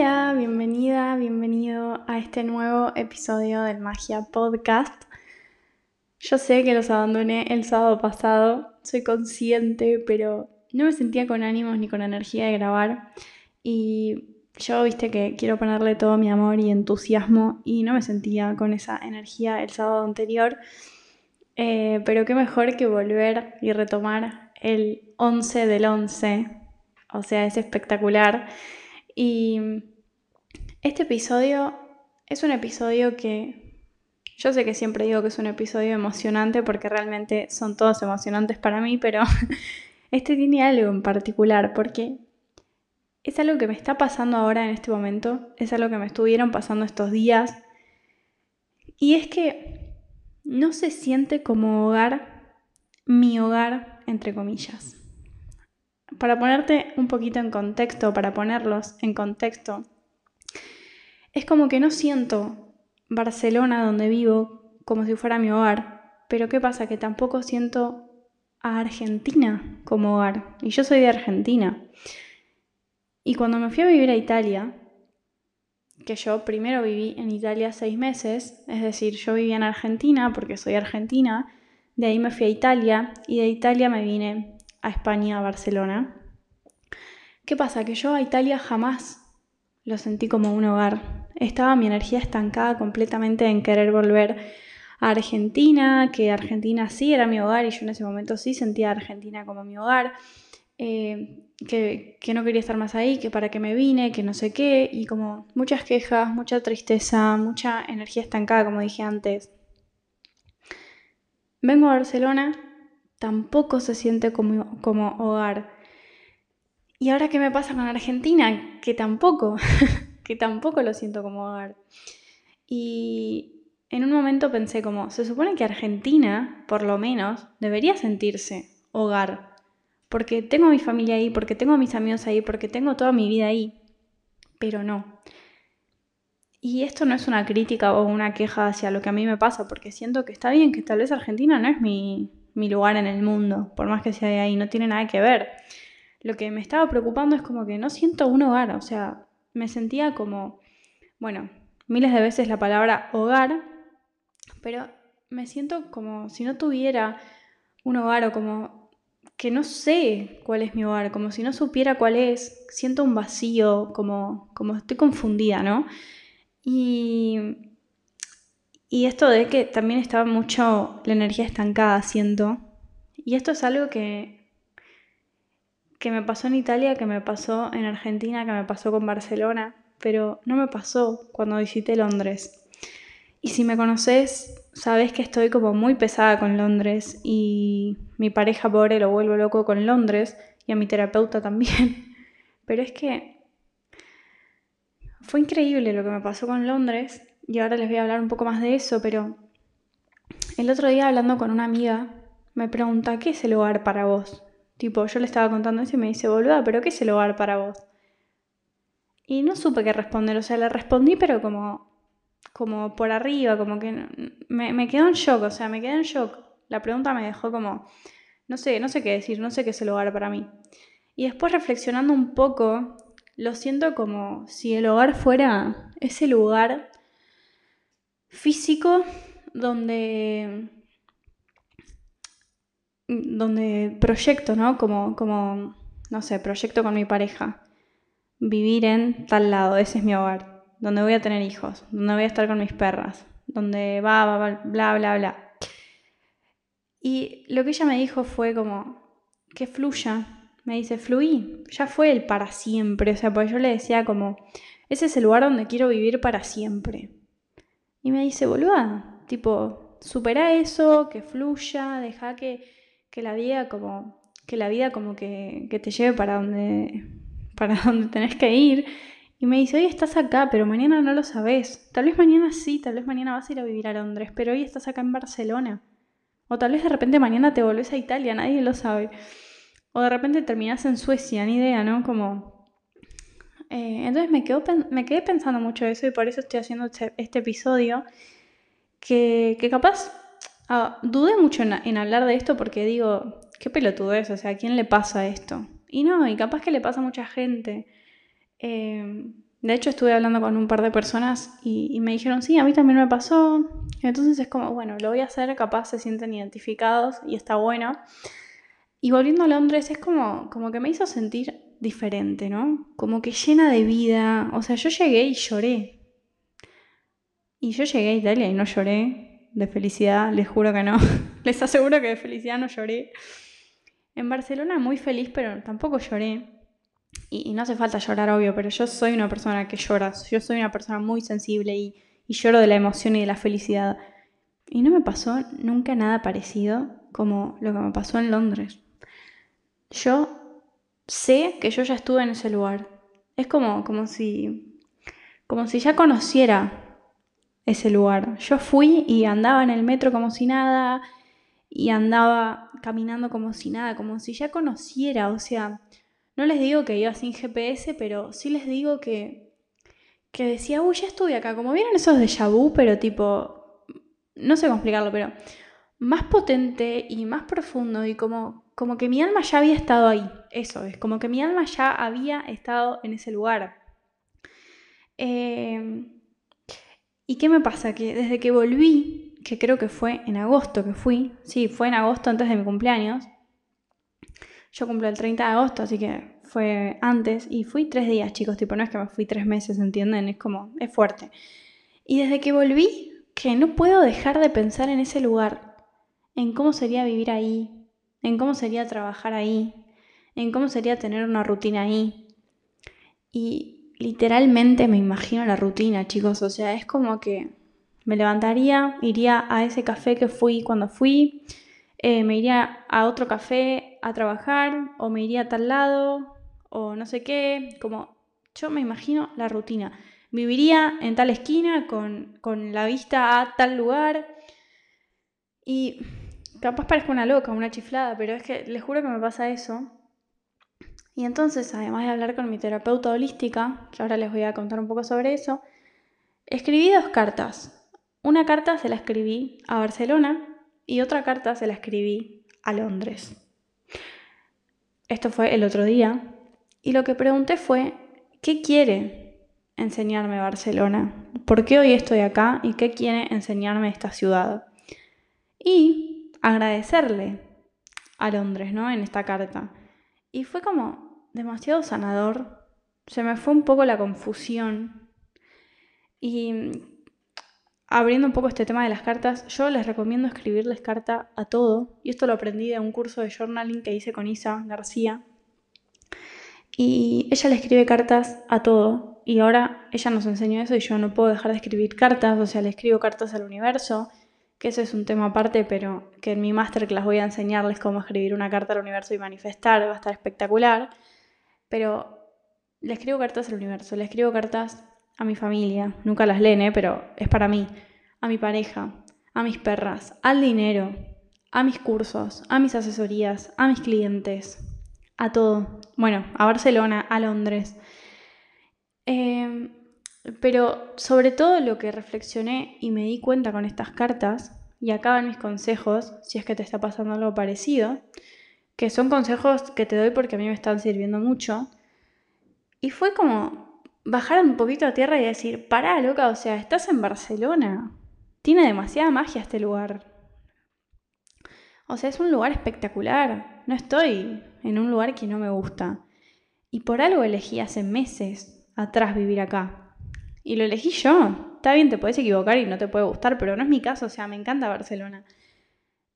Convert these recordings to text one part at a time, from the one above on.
Hola, bienvenida, bienvenido a este nuevo episodio del Magia Podcast. Yo sé que los abandoné el sábado pasado, soy consciente, pero no me sentía con ánimos ni con energía de grabar. Y yo, viste que quiero ponerle todo mi amor y entusiasmo y no me sentía con esa energía el sábado anterior. Eh, pero qué mejor que volver y retomar el 11 del 11. O sea, es espectacular. Y este episodio es un episodio que yo sé que siempre digo que es un episodio emocionante porque realmente son todos emocionantes para mí, pero este tiene algo en particular porque es algo que me está pasando ahora en este momento, es algo que me estuvieron pasando estos días. Y es que no se siente como hogar, mi hogar, entre comillas. Para ponerte un poquito en contexto, para ponerlos en contexto, es como que no siento Barcelona donde vivo como si fuera mi hogar, pero ¿qué pasa? Que tampoco siento a Argentina como hogar, y yo soy de Argentina. Y cuando me fui a vivir a Italia, que yo primero viví en Italia seis meses, es decir, yo vivía en Argentina porque soy argentina, de ahí me fui a Italia y de Italia me vine a España, a Barcelona. ¿Qué pasa? Que yo a Italia jamás lo sentí como un hogar. Estaba mi energía estancada completamente en querer volver a Argentina, que Argentina sí era mi hogar y yo en ese momento sí sentía a Argentina como mi hogar. Eh, que, que, no quería estar más ahí, que para qué me vine, que no sé qué, y como muchas quejas, mucha tristeza, mucha energía estancada, como dije antes. Vengo a Barcelona tampoco se siente como, como hogar. Y ahora qué me pasa con Argentina, que tampoco, que tampoco lo siento como hogar. Y en un momento pensé como, se supone que Argentina, por lo menos, debería sentirse hogar. Porque tengo a mi familia ahí, porque tengo a mis amigos ahí, porque tengo toda mi vida ahí. Pero no. Y esto no es una crítica o una queja hacia lo que a mí me pasa, porque siento que está bien, que tal vez Argentina no es mi, mi lugar en el mundo, por más que sea de ahí, no tiene nada que ver. Lo que me estaba preocupando es como que no siento un hogar, o sea, me sentía como, bueno, miles de veces la palabra hogar, pero me siento como si no tuviera un hogar o como que no sé cuál es mi hogar, como si no supiera cuál es, siento un vacío, como, como estoy confundida, ¿no? Y y esto de que también estaba mucho la energía estancada, siento. Y esto es algo que, que me pasó en Italia, que me pasó en Argentina, que me pasó con Barcelona, pero no me pasó cuando visité Londres. Y si me conoces, sabes que estoy como muy pesada con Londres y mi pareja pobre lo vuelvo loco con Londres y a mi terapeuta también. Pero es que fue increíble lo que me pasó con Londres y ahora les voy a hablar un poco más de eso, pero el otro día hablando con una amiga, me pregunta, ¿qué es el hogar para vos? Tipo, yo le estaba contando eso y me dice, boluda, pero ¿qué es el hogar para vos? Y no supe qué responder, o sea, le respondí, pero como, como por arriba, como que me, me quedó en shock, o sea, me quedé en shock. La pregunta me dejó como, no sé, no sé qué decir, no sé qué es el hogar para mí. Y después reflexionando un poco, lo siento como si el hogar fuera ese lugar físico donde donde proyecto, ¿no? Como, como, no sé, proyecto con mi pareja. Vivir en tal lado, ese es mi hogar. Donde voy a tener hijos, donde voy a estar con mis perras, donde va, va, va bla, bla, bla. Y lo que ella me dijo fue como, que fluya. Me dice, fluí, ya fue el para siempre. O sea, pues yo le decía como, ese es el lugar donde quiero vivir para siempre. Y me dice, boluda, tipo, supera eso, que fluya, deja que, que la vida como, que la vida como que, que te lleve para donde, para donde tenés que ir. Y me dice, hoy estás acá, pero mañana no lo sabes. Tal vez mañana sí, tal vez mañana vas a ir a vivir a Londres, pero hoy estás acá en Barcelona. O tal vez de repente mañana te volvés a Italia, nadie lo sabe. O de repente terminás en Suecia, ni idea, ¿no? Como eh, entonces me, me quedé pensando mucho eso y por eso estoy haciendo este, este episodio. Que, que capaz dudé mucho en, hablar de esto porque digo, qué pelotudez, o sea, ¿a quién le pasa esto? Y no, y capaz que le pasa a mucha gente. Eh, De hecho, estuve hablando con un par de personas y, me dijeron, sí, a mí también me pasó. Entonces es como, bueno, lo voy a hacer, capaz se sienten identificados y está bueno. Y volviendo a Londres, es como, como que me hizo sentir diferente, ¿no? Como que llena de vida. O sea, yo llegué y lloré. Y yo llegué a Italia y no lloré de felicidad, les juro que no. les aseguro que de felicidad no lloré. En Barcelona muy feliz, pero tampoco lloré. Y, no hace falta llorar, obvio, pero yo soy una persona que llora. Yo soy una persona muy sensible y, y lloro de la emoción y de la felicidad. Y no me pasó nunca nada parecido como lo que me pasó en Londres. Yo sé que yo ya estuve en ese lugar. Es como, como si. como si ya conociera ese lugar. Yo fui y andaba en el metro como si nada y andaba caminando como si nada, como si ya conociera, o sea, no les digo que iba sin GPS, pero sí les digo que, que decía, uy, ya estuve acá, como vieron esos de vu, pero tipo, no sé cómo explicarlo, pero más potente y más profundo y como, como que mi alma ya había estado ahí, eso es, como que mi alma ya había estado en ese lugar. Eh, ¿Y qué me pasa? Que desde que volví que creo que fue en agosto que fui, sí, fue en agosto antes de mi cumpleaños. Yo cumplo el 30 de agosto, así que fue antes y fui tres días, chicos, tipo, no es que me fui tres meses, ¿entienden? Es como, es fuerte. Y desde que volví, que no puedo dejar de pensar en ese lugar, en cómo sería vivir ahí, en cómo sería trabajar ahí, en cómo sería tener una rutina ahí. Y literalmente me imagino la rutina, chicos, o sea, es como que me levantaría, iría a ese café que fui cuando fui, eh, me iría a otro café a trabajar o me iría a tal lado o no sé qué, como yo me imagino la rutina. Viviría en tal esquina con, con la vista a tal lugar y capaz parezco una loca, una chiflada, pero es que les juro que me pasa eso. Y entonces, además de hablar con mi terapeuta holística, que ahora les voy a contar un poco sobre eso, escribí dos cartas una carta se la escribí a Barcelona y otra carta se la escribí a Londres. Esto fue el otro día y lo que pregunté fue, ¿qué quiere enseñarme Barcelona? ¿Por qué hoy estoy acá y qué quiere enseñarme esta ciudad? Y agradecerle a Londres, ¿no? En esta carta. Y fue como demasiado sanador. Se me fue un poco la confusión. Y abriendo un poco este tema de las cartas, yo les recomiendo escribirles carta a todo. Y esto lo aprendí de un curso de journaling que hice con Isa García. Y ella le escribe cartas a todo. Y ahora ella nos enseñó eso y yo no puedo dejar de escribir cartas. O sea, le escribo cartas al universo. Que ese es un tema aparte, pero que en mi masterclass voy a enseñarles cómo escribir una carta al universo y manifestar. Va a estar espectacular. Pero le escribo cartas al universo. Le escribo cartas a mi familia, nunca las leen, ¿eh? pero es para mí, a mi pareja, a mis perras, al dinero, a mis cursos, a mis asesorías, a mis clientes, a todo. Bueno, a Barcelona, a Londres. Em, pero sobre todo lo que reflexioné y me di cuenta con estas cartas, y acaban mis consejos, si es que te está pasando algo parecido, que son consejos que te doy porque a mí me están sirviendo mucho, y fue como bajar un poquito a tierra y decir, pará, loca, o sea, estás en Barcelona. Tiene demasiada magia este lugar. O sea, es un lugar espectacular. No estoy en un lugar que no me gusta. Y por algo elegí hace meses atrás vivir acá. Y lo elegí yo. Está bien, te puedes equivocar y no te puede gustar, pero no es mi caso, o sea, me encanta Barcelona.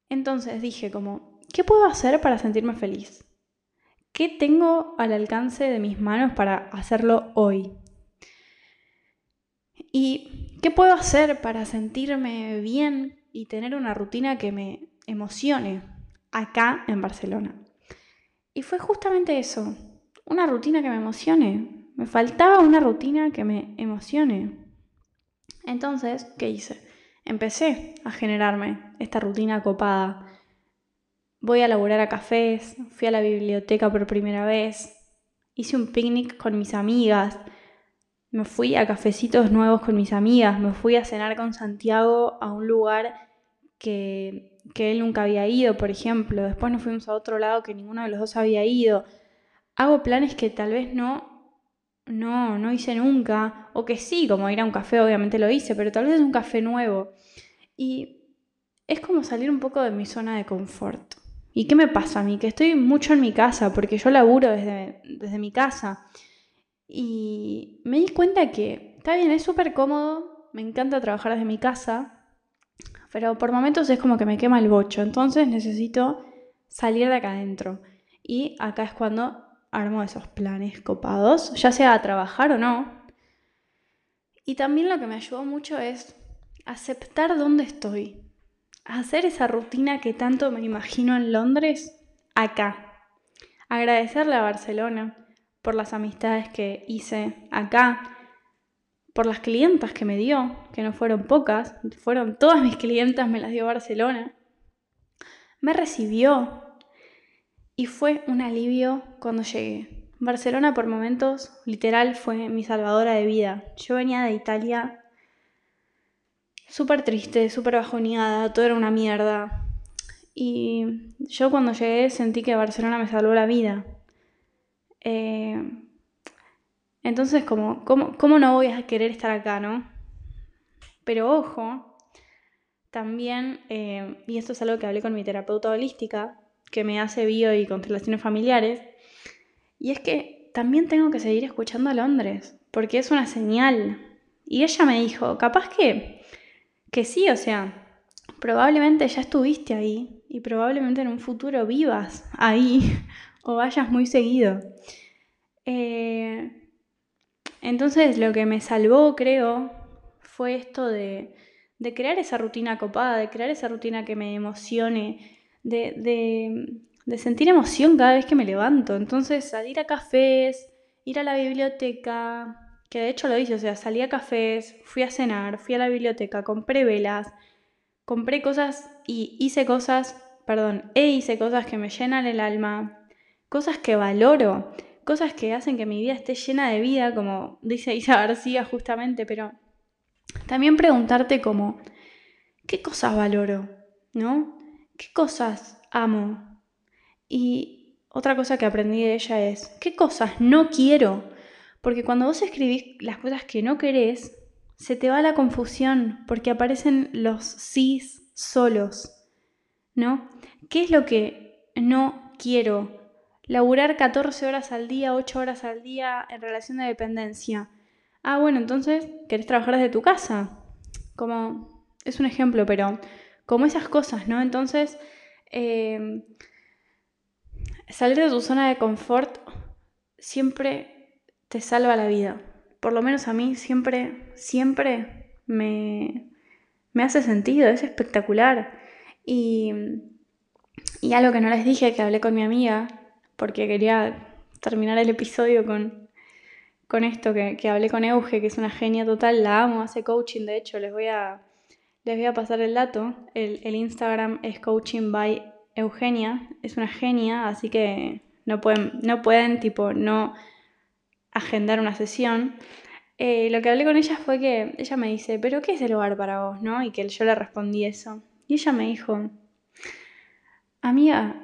Entonces dije como, ¿qué puedo hacer para sentirme feliz? ¿Qué tengo al alcance de mis manos para hacerlo hoy? ¿Y qué puedo hacer para sentirme bien y tener una rutina que me emocione acá en Barcelona? Y fue justamente eso, una rutina que me emocione. Me faltaba una rutina que me emocione. Entonces, ¿qué hice? Empecé a generarme esta rutina copada. Voy a laburar a cafés, fui a la biblioteca por primera vez, hice un picnic con mis amigas, me fui a cafecitos nuevos con mis amigas, me fui a cenar con Santiago a un lugar que, que él nunca había ido, por ejemplo. Después nos fuimos a otro lado que ninguno de los dos había ido. Hago planes que tal vez no, no, no hice nunca, o que sí, como ir a un café, obviamente lo hice, pero tal vez es un café nuevo. Y es como salir un poco de mi zona de confort. ¿Y qué me pasa a mí? Que estoy mucho en mi casa, porque yo laburo desde, desde mi casa. Y me di cuenta que, está bien, es súper cómodo, me encanta trabajar desde mi casa, pero por momentos es como que me quema el bocho, entonces necesito salir de acá adentro. Y acá es cuando armo esos planes copados, ya sea a trabajar o no. Y también lo que me ayudó mucho es aceptar dónde estoy. Hacer esa rutina que tanto me imagino en Londres, acá. Agradecerle a Barcelona por las amistades que hice acá, por las clientas que me dio, que no fueron pocas, fueron todas mis clientas, me las dio Barcelona. Me recibió y fue un alivio cuando llegué. Barcelona por momentos literal fue mi salvadora de vida. Yo venía de Italia súper triste, súper bajoneada, todo era una mierda. Y yo cuando llegué sentí que Barcelona me salvó la vida. Eh, entonces, ¿cómo, cómo, no voy a querer estar acá, no? Pero ojo, también, eh, y esto es algo que hablé con mi terapeuta holística, que me hace bio y constelaciones familiares, y es que también tengo que seguir escuchando a Londres, porque es una señal. Y ella me dijo, capaz que, que sí, o sea, probablemente ya estuviste ahí y probablemente en un futuro vivas ahí o vayas muy seguido. Eh, entonces lo que me salvó, creo, fue esto de, crear esa rutina copada, de crear esa rutina que me emocione, de, sentir emoción cada vez que me levanto. Entonces salir a cafés, ir a la biblioteca, que de hecho lo hice, o sea, salí a cafés, fui a cenar, fui a la biblioteca, compré velas, compré cosas y hice cosas, perdón, e hice cosas que me llenan el alma, cosas que valoro cosas que hacen que mi vida esté llena de vida, como dice Isa García justamente, pero también preguntarte como, ¿qué cosas valoro? ¿No? ¿Qué cosas amo? Y otra cosa que aprendí de ella es, ¿qué cosas no quiero? Porque cuando vos escribís las cosas que no querés, se te va la confusión, porque aparecen los sís solos, ¿no? ¿Qué es lo que no quiero? laburar 14 horas al día, 8 horas al día en relación de dependencia. Ah, bueno, entonces, ¿querés trabajar desde tu casa? Como, es un ejemplo, pero como esas cosas, ¿no? Entonces, em, salir de tu zona de confort siempre te salva la vida. Por lo menos a mí siempre, siempre me, me hace sentido, es espectacular. Y, y algo que no les dije, que hablé con mi amiga, porque quería terminar el episodio con, con esto que, hablé con Euge, que es una genia total, la amo, hace coaching, de hecho, les voy a, les voy a pasar el dato. El, Instagram es coaching by Eugenia, es una genia, así que no pueden, no pueden tipo, no agendar una sesión. Eh, lo que hablé con ella fue que ella me dice, pero ¿qué es el hogar para vos? ¿no? Y que yo le respondí eso. Y ella me dijo, amiga,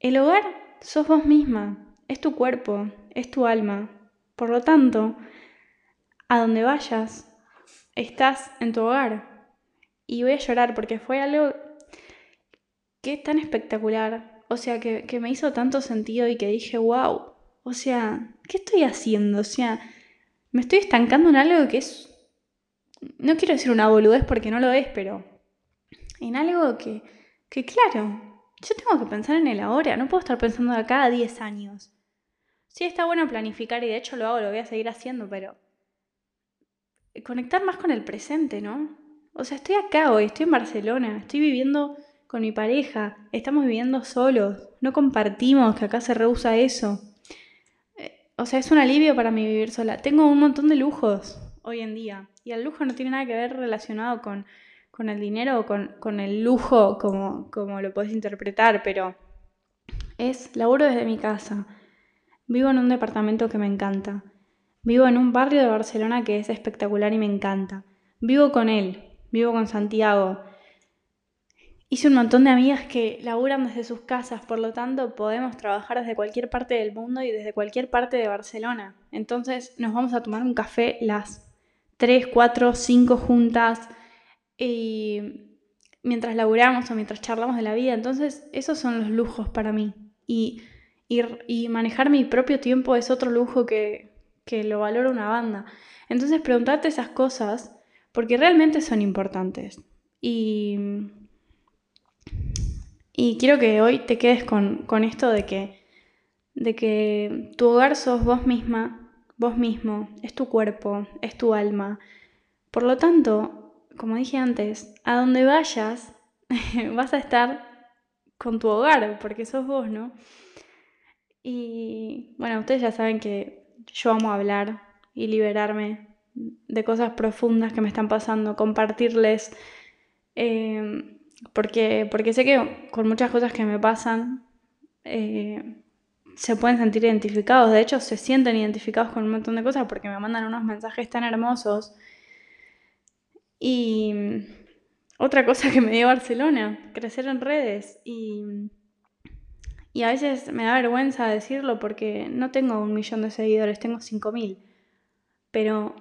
el hogar sos vos misma, es tu cuerpo, es tu alma. Por lo tanto, a donde vayas, estás en tu hogar. Y voy a llorar porque fue algo que es tan espectacular. O sea, que, que me hizo tanto sentido y que dije, wow. O sea, ¿qué estoy haciendo? O sea, me estoy estancando en algo que es... No quiero decir una boludez porque no lo es, pero en algo que, que claro, yo tengo que pensar en el ahora, no puedo estar pensando de acá a 10 años. Sí, está bueno planificar y de hecho lo hago, lo voy a seguir haciendo, pero conectar más con el presente, ¿no? O sea, estoy acá hoy, estoy en Barcelona, estoy viviendo con mi pareja, estamos viviendo solos, no compartimos, que acá se rehúsa eso. Eh, o sea, es un alivio para mí vivir sola. Tengo un montón de lujos hoy en día y el lujo no tiene nada que ver relacionado con con el dinero o con, el lujo, como, como lo puedes interpretar, pero es laburo desde mi casa. Vivo en un departamento que me encanta. Vivo en un barrio de Barcelona que es espectacular y me encanta. Vivo con él, vivo con Santiago. hice un montón de amigas que laburan desde sus casas, por lo tanto podemos trabajar desde cualquier parte del mundo y desde cualquier parte de Barcelona. Entonces nos vamos a tomar un café las 3, 4, 5 juntas y mientras laburamos o mientras charlamos de la vida. Entonces esos son los lujos para mí. Y, y, manejar mi propio tiempo es otro lujo que, que lo valora una banda. Entonces preguntarte esas cosas porque realmente son importantes. Y y quiero que hoy te quedes con, esto de que, de que tu hogar sos vos misma, vos mismo, es tu cuerpo, es tu alma. Por lo tanto, como dije antes, a donde vayas vas a estar con tu hogar, porque sos vos, ¿no? Y bueno, ustedes ya saben que yo amo hablar y liberarme de cosas profundas que me están pasando, compartirles. Eh, porque, porque sé que con muchas cosas que me pasan eh, se pueden sentir identificados. De hecho, se sienten identificados con un montón de cosas porque me mandan unos mensajes tan hermosos. Y otra cosa que me dio Barcelona, crecer en redes. Y, y a veces me da vergüenza decirlo porque no tengo un millón de seguidores, tengo 5.000. Pero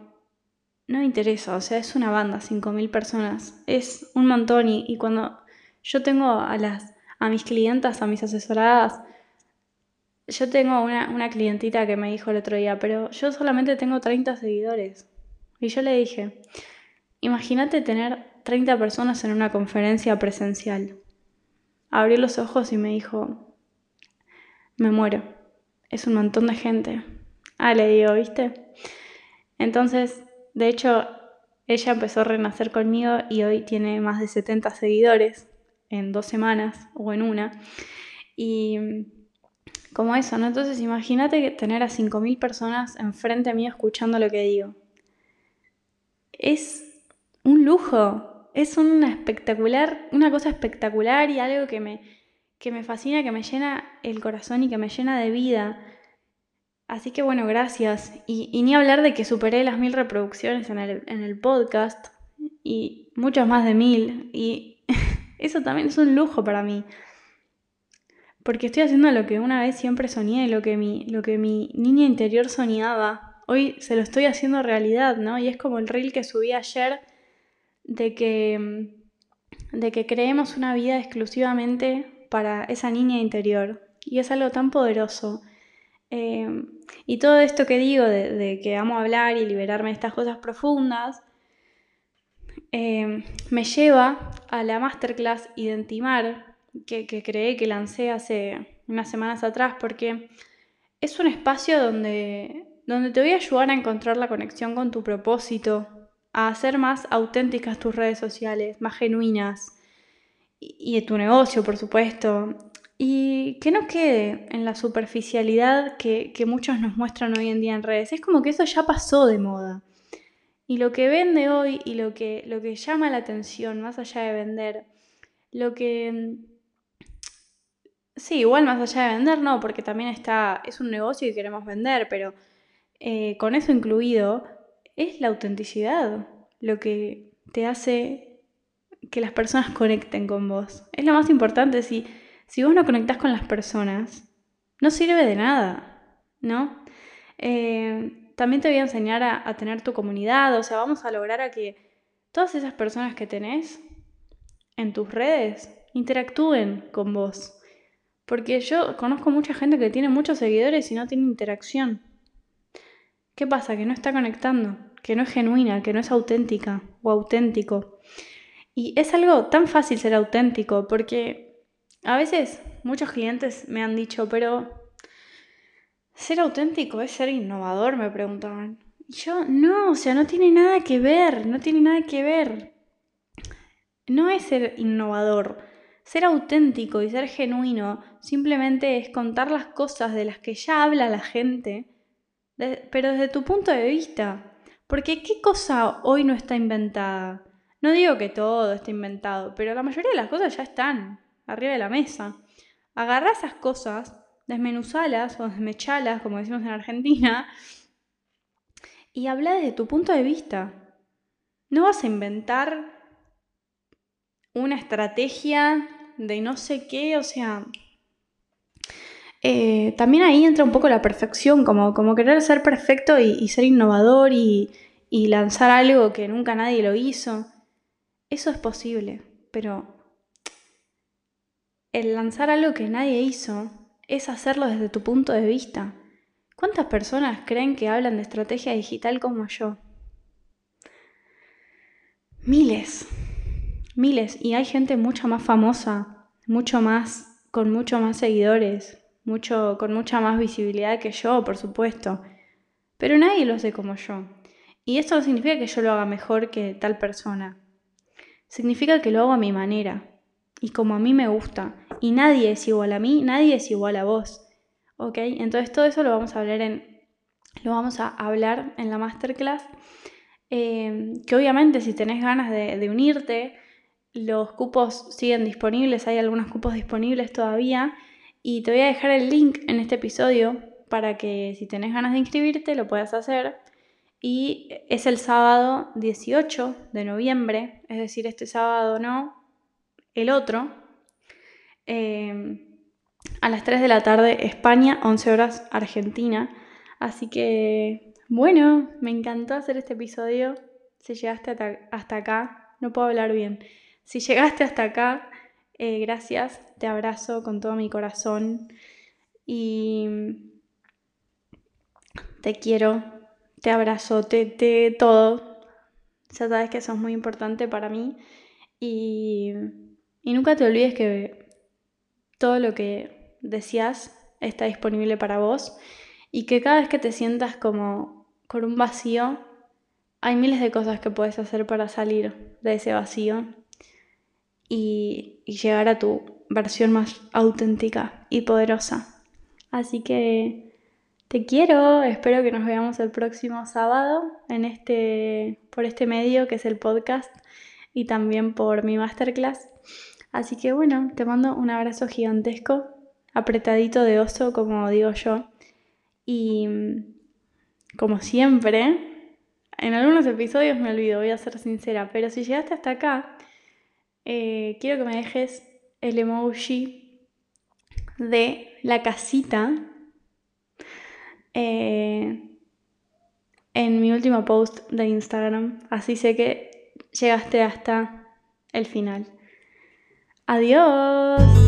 no me interesa, o sea, es una banda, 5.000 personas, es un montón y, cuando yo tengo a las a mis clientas, a mis asesoradas, yo tengo una, una, clientita que me dijo el otro día, pero yo solamente tengo 30 seguidores. Y yo le dije, imagínate tener 30 personas en una conferencia presencial. Abrió los ojos y me dijo, me muero, es un montón de gente. Ah, le digo, ¿viste? Entonces, de hecho, ella empezó a renacer conmigo y hoy tiene más de 70 seguidores en dos semanas o en una. Y como eso, ¿no? Entonces imagínate tener a 5.000 personas enfrente mío escuchando lo que digo. Es un lujo, es una espectacular, una cosa espectacular y algo que me, que me fascina, que me llena el corazón y que me llena de vida. Así que bueno, gracias. Y, ni hablar de que superé las mil reproducciones en el, podcast y muchas más de mil. Y eso también es un lujo para mí. Porque estoy haciendo lo que una vez siempre soñé, lo que mi, lo que mi niña interior soñaba. Hoy se lo estoy haciendo realidad, ¿no? Y es como el reel que subí ayer de que, de que creemos una vida exclusivamente para esa niña interior. Y es algo tan poderoso. Em, y todo esto que digo de, que amo hablar y liberarme de estas cosas profundas, em, me lleva a la masterclass Identimar que, que creé, que lancé hace unas semanas atrás, porque es un espacio donde, donde te voy a ayudar a encontrar la conexión con tu propósito, a hacer más auténticas tus redes sociales, más genuinas, y, y tu negocio, por supuesto, y que no quede en la superficialidad que, muchos nos muestran hoy en día en redes. Es como que eso ya pasó de moda. Y lo que vende hoy y lo que, lo que llama la atención, más allá de vender, lo que... Sí, igual más allá de vender, no, porque también está, es un negocio y queremos vender, pero eh, con eso incluido, es la autenticidad lo que te hace que las personas conecten con vos. Es lo más importante. Si, si vos no conectás con las personas, no sirve de nada, ¿no? Eh, también te voy a enseñar a, tener tu comunidad, o sea, vamos a lograr a que todas esas personas que tenés en tus redes interactúen con vos. Porque yo conozco mucha gente que tiene muchos seguidores y no tiene interacción. ¿Qué pasa? Que no está conectando, que no es genuina, que no es auténtica o auténtico. Y es algo tan fácil ser auténtico porque a veces muchos clientes me han dicho, pero ser auténtico es ser innovador, me preguntaban. Y yo, no, o sea, no tiene nada que ver, no tiene nada que ver. No es ser innovador. Ser auténtico y ser genuino simplemente es contar las cosas de las que ya habla la gente, pero desde tu punto de vista. Porque ¿qué cosa hoy no está inventada? No digo que todo esté inventado, pero la mayoría de las cosas ya están arriba de la mesa. Agarra esas cosas, desmenuzalas o desmechalas, como decimos en Argentina, y habla desde tu punto de vista. No vas a inventar una estrategia de no sé qué, o sea, eh, también ahí entra un poco la perfección, como, como querer ser perfecto y, ser innovador y, lanzar algo que nunca nadie lo hizo. Eso es posible, pero el lanzar algo que nadie hizo es hacerlo desde tu punto de vista. ¿Cuántas personas creen que hablan de estrategia digital como yo? Miles, miles. Y hay gente mucho más famosa, mucho más, con mucho más seguidores, mucho, con mucha más visibilidad que yo, por supuesto. Pero nadie lo hace como yo. Y esto no significa que yo lo haga mejor que tal persona. Significa que lo hago a mi manera y como a mí me gusta. Y nadie es igual a mí, nadie es igual a vos. ¿Ok? Entonces todo eso lo vamos a hablar en, lo vamos a hablar en la masterclass. Em, que obviamente si tenés ganas de, unirte, los cupos siguen disponibles, hay algunos cupos disponibles todavía y te voy a dejar el link en este episodio para que si tenés ganas de inscribirte lo puedas hacer. Y es el sábado 18 de noviembre, es decir, este sábado no, el otro, em, a las 3 de la tarde España, 11 horas Argentina. Así que bueno, me encantó hacer este episodio. Si llegaste hasta acá, no puedo hablar bien. Si llegaste hasta acá, eh, gracias, te abrazo con todo mi corazón y te quiero, te abrazo, te, te todo. Ya sabes que eso es muy importante para mí y, y nunca te olvides que todo lo que decías está disponible para vos y que cada vez que te sientas como con un vacío, hay miles de cosas que puedes hacer para salir de ese vacío y, llegar a tu versión más auténtica y poderosa. Así que te quiero, espero que nos veamos el próximo sábado en este, por este medio que es el podcast y también por mi masterclass. Así que bueno, te mando un abrazo gigantesco, apretadito de oso, como digo yo. Y como siempre, en algunos episodios me olvido, voy a ser sincera, pero si llegaste hasta acá, eh, quiero que me dejes el emoji de la casita eh, en mi último post de Instagram. Así sé que llegaste hasta el final. Adiós.